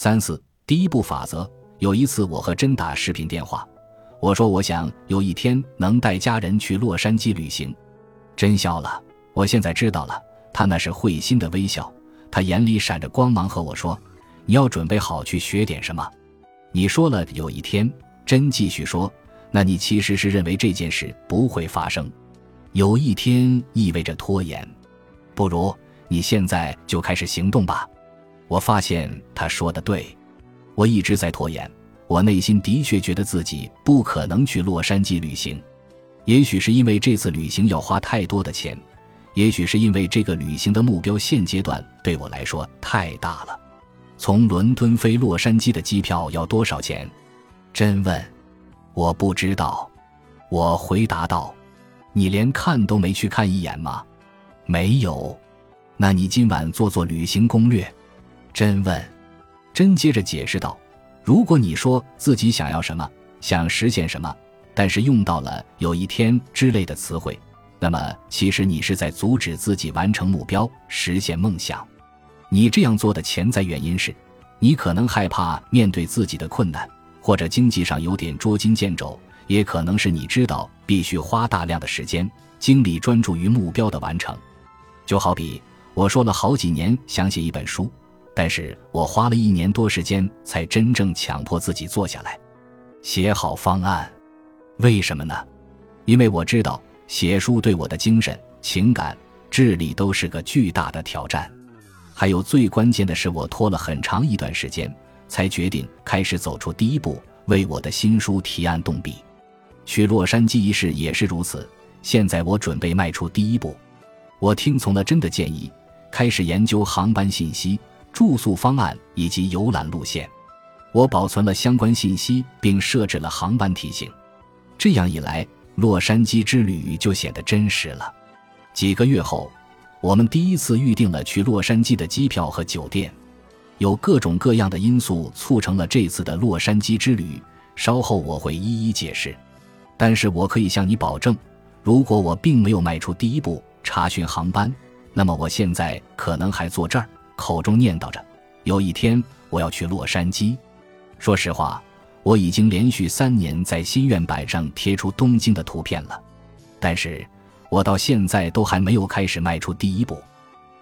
三四第一步法则。有一次，我和真打视频电话，我说我想有一天能带家人去洛杉矶旅行。真笑了，我现在知道了，他那是会心的微笑，他眼里闪着光芒，和我说：“你要准备好去学点什么。”你说了有一天，真继续说，那你其实是认为这件事不会发生。有一天意味着拖延，不如你现在就开始行动吧。我发现他说的对。我一直在拖延，我内心的确觉得自己不可能去洛杉矶旅行。也许是因为这次旅行要花太多的钱，也许是因为这个旅行的目标现阶段对我来说太大了。从伦敦飞洛杉矶的机票要多少钱？真问，我不知道。我回答道：“你连看都没去看一眼吗？”没有。那你今晚做做旅行攻略。真问。真接着解释道：“如果你说自己想要什么，想实现什么，但是用到了‘有一天’之类的词汇，那么其实你是在阻止自己完成目标、实现梦想。你这样做的潜在原因是，你可能害怕面对自己的困难，或者经济上有点捉襟见肘，也可能是你知道必须花大量的时间、精力专注于目标的完成。就好比我说了好几年想写一本书。”但是我花了一年多时间才真正强迫自己坐下来，写好方案。为什么呢？因为我知道写书对我的精神、情感、智力都是个巨大的挑战。还有最关键的是，我拖了很长一段时间才决定开始走出第一步，为我的新书提案动笔。去洛杉矶一事也是如此。现在我准备迈出第一步，我听从了真的建议，开始研究航班信息。住宿方案以及游览路线，我保存了相关信息，并设置了航班提醒。这样一来，洛杉矶之旅就显得真实了。几个月后，我们第一次预定了去洛杉矶的机票和酒店。有各种各样的因素促成了这次的洛杉矶之旅，稍后我会一一解释。但是我可以向你保证，如果我并没有迈出第一步查询航班，那么我现在可能还坐这儿。口中念叨着：“有一天我要去洛杉矶。”说实话，我已经连续三年在心愿板上贴出东京的图片了，但是我到现在都还没有开始迈出第一步。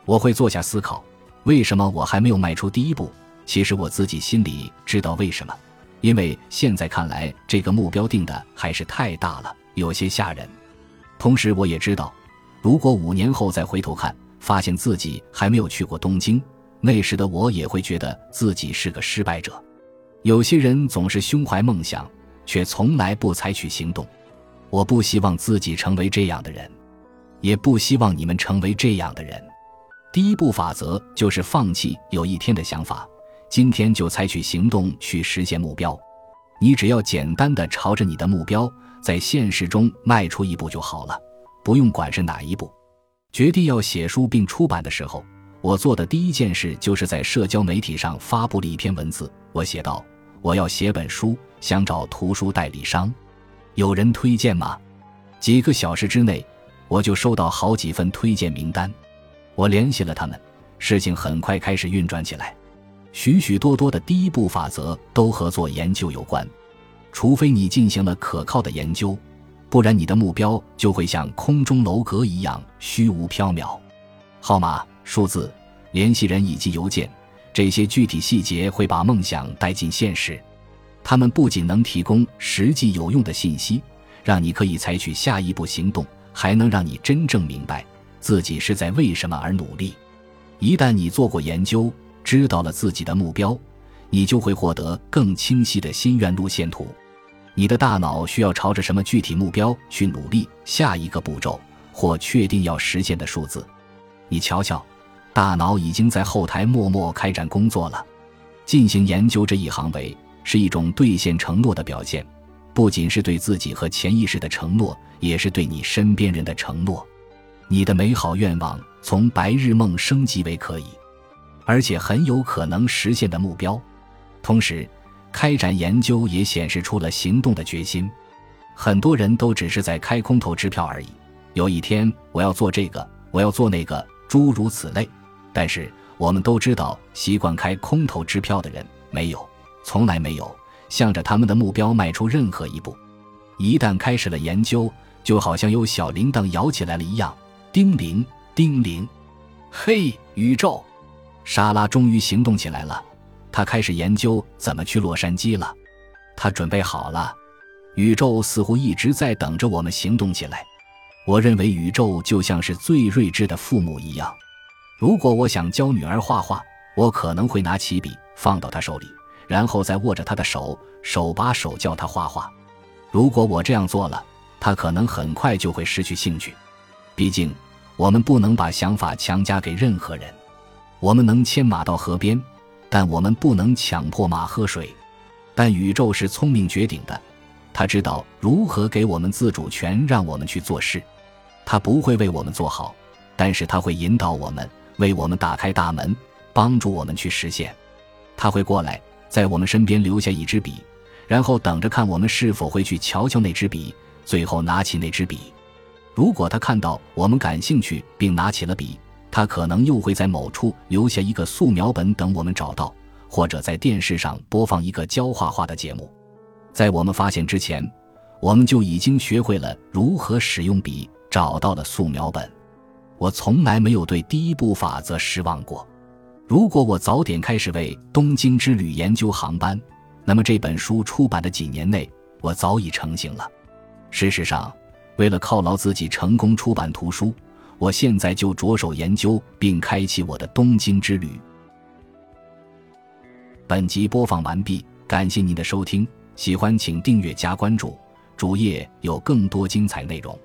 我会坐下思考，为什么我还没有迈出第一步？其实我自己心里知道为什么，因为现在看来这个目标定的还是太大了，有些吓人。同时，我也知道，如果五年后再回头看，发现自己还没有去过东京，那时的我也会觉得自己是个失败者。有些人总是胸怀梦想，却从来不采取行动。我不希望自己成为这样的人，也不希望你们成为这样的人。第一步法则就是放弃有一天的想法，今天就采取行动去实现目标。你只要简单的朝着你的目标，在现实中迈出一步就好了，不用管是哪一步。决定要写书并出版的时候，我做的第一件事就是在社交媒体上发布了一篇文字。我写道：“我要写本书，想找图书代理商，有人推荐吗？”几个小时之内，我就收到好几份推荐名单。我联系了他们，事情很快开始运转起来。许许多多的第一步法则都和做研究有关，除非你进行了可靠的研究。不然，你的目标就会像空中楼阁一样虚无缥缈。号码、数字、联系人以及邮件，这些具体细节会把梦想带进现实。他们不仅能提供实际有用的信息，让你可以采取下一步行动，还能让你真正明白自己是在为什么而努力。一旦你做过研究，知道了自己的目标，你就会获得更清晰的心愿路线图。你的大脑需要朝着什么具体目标去努力？下一个步骤或确定要实现的数字，你瞧瞧，大脑已经在后台默默开展工作了。进行研究这一行为是一种兑现承诺的表现，不仅是对自己和潜意识的承诺，也是对你身边人的承诺。你的美好愿望从白日梦升级为可以，而且很有可能实现的目标，同时。开展研究也显示出了行动的决心，很多人都只是在开空头支票而已。有一天我要做这个，我要做那个，诸如此类。但是我们都知道，习惯开空头支票的人，没有，从来没有向着他们的目标迈出任何一步。一旦开始了研究，就好像有小铃铛摇起来了一样，叮铃叮铃。嘿，宇宙！莎拉终于行动起来了，他开始研究怎么去洛杉矶了。他准备好了，宇宙似乎一直在等着我们行动起来。我认为宇宙就像是最睿智的父母一样。如果我想教女儿画画，我可能会拿起笔放到她手里，然后再握着她的手，手把手教她画画。如果我这样做了，她可能很快就会失去兴趣。毕竟，我们不能把想法强加给任何人。我们能牵马到河边，但我们不能强迫马喝水。但宇宙是聪明绝顶的，他知道如何给我们自主权，让我们去做事。他不会为我们做好，但是他会引导我们，为我们打开大门，帮助我们去实现。他会过来，在我们身边留下一支笔，然后等着看我们是否会去瞧瞧那支笔，最后拿起那支笔。如果他看到我们感兴趣，并拿起了笔，他可能又会在某处留下一个素描本等我们找到。或者在电视上播放一个教画画的节目，在我们发现之前，我们就已经学会了如何使用笔，找到了素描本。我从来没有对第一步法则失望过。如果我早点开始为东京之旅研究航班，那么这本书出版的几年内，我早已成型了。事实上，为了犒劳自己成功出版图书，我现在就着手研究并开启我的东京之旅。本集播放完毕，感谢您的收听，喜欢请订阅加关注，主页有更多精彩内容。